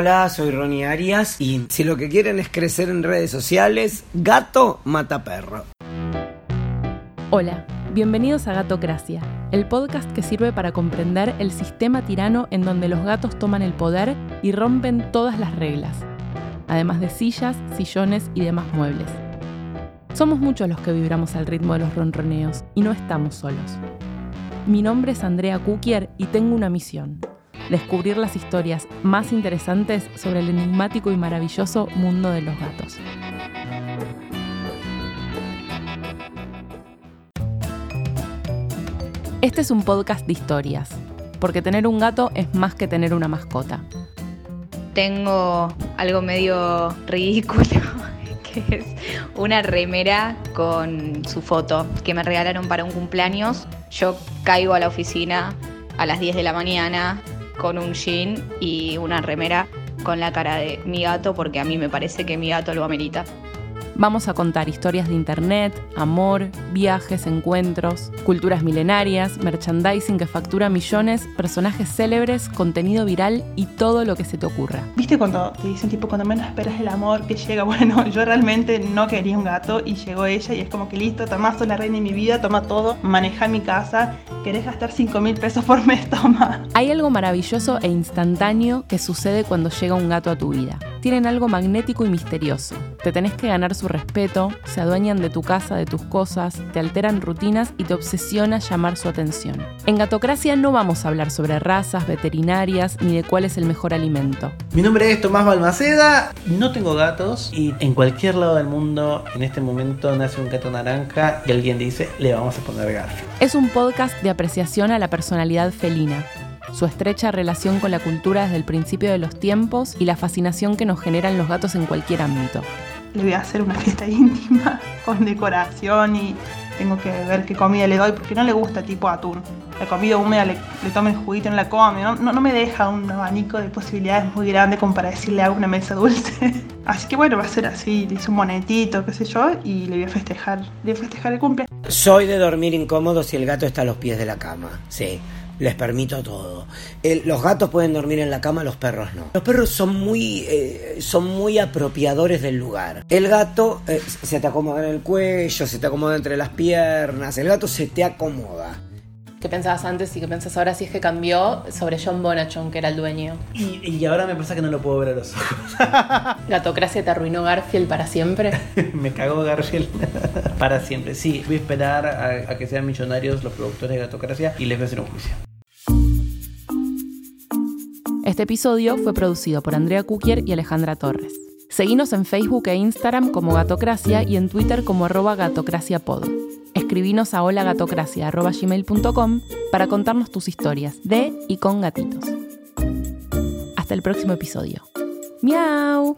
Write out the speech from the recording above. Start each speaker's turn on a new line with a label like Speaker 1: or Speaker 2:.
Speaker 1: Hola, soy Ronnie Arias y si lo que quieren es crecer en redes sociales, gato mata perro.
Speaker 2: Hola, bienvenidos a Gatocracia, el podcast que sirve para comprender el sistema tirano en donde los gatos toman el poder y rompen todas las reglas, además de sillas, sillones y demás muebles. Somos muchos los que vibramos al ritmo de los ronroneos y no estamos solos. Mi nombre es Andrea Kukier y tengo una misión descubrir las historias más interesantes sobre el enigmático y maravilloso mundo de los gatos. Este es un podcast de historias, porque tener un gato es más que tener una mascota.
Speaker 3: Tengo algo medio ridículo, que es una remera con su foto que me regalaron para un cumpleaños. Yo caigo a la oficina a las 10 de la mañana con un jean y una remera con la cara de mi gato porque a mí me parece que mi gato lo amerita.
Speaker 2: Vamos a contar historias de internet, amor, viajes, encuentros, culturas milenarias, merchandising que factura millones, personajes célebres, contenido viral y todo lo que se te ocurra.
Speaker 4: ¿Viste cuando te dicen tipo cuando menos esperas el amor que llega? Bueno, yo realmente no quería un gato y llegó ella y es como que listo, tomás la reina de mi vida, toma todo, maneja mi casa, querés gastar 5 mil pesos por mes, toma.
Speaker 2: Hay algo maravilloso e instantáneo que sucede cuando llega un gato a tu vida. Tienen algo magnético y misterioso. Te tenés que ganar su respeto, se adueñan de tu casa, de tus cosas, te alteran rutinas y te obsesiona llamar su atención. En Gatocracia no vamos a hablar sobre razas, veterinarias ni de cuál es el mejor alimento.
Speaker 5: Mi nombre es Tomás Balmaceda, no tengo gatos y en cualquier lado del mundo en este momento nace un gato naranja y alguien dice le vamos a poner Garfield.
Speaker 2: Es un podcast de apreciación a la personalidad felina su estrecha relación con la cultura desde el principio de los tiempos y la fascinación que nos generan los gatos en cualquier ámbito
Speaker 4: le voy a hacer una fiesta íntima con decoración y tengo que ver qué comida le doy porque no le gusta tipo atún. La comida húmeda le, le toma el juguito, en la come, no, no, me deja un abanico de posibilidades muy grande como para decirle a una mesa dulce. Así que bueno, va a ser así, le hice un monetito, qué sé yo, y le voy a festejar, le voy a festejar el cumple.
Speaker 1: Soy de dormir incómodo si el gato está a los pies de la cama, sí les permito todo. los gatos pueden dormir en la cama, los perros no. Los perros son muy, eh, son muy apropiadores del lugar. El gato eh, se te acomoda en el cuello, se te acomoda entre las piernas, el gato se te acomoda.
Speaker 2: ¿Qué pensabas antes y qué pensás ahora si es que cambió sobre John Bonachon, que era el dueño?
Speaker 5: Y, y ahora me pasa que no lo puedo ver a los ojos.
Speaker 2: ¿Gatocracia te arruinó Garfield para siempre?
Speaker 5: me cagó Garfield para siempre. Sí, voy a esperar a, a que sean millonarios los productores de Gatocracia y les voy a hacer un juicio.
Speaker 2: Este episodio fue producido por Andrea Kukier y Alejandra Torres. Seguinos en Facebook e Instagram como Gatocracia y en Twitter como arroba gatocraciapod. Escribinos a holagatogracia.gmail.com para contarnos tus historias de y con gatitos. Hasta el próximo episodio. ¡Miau!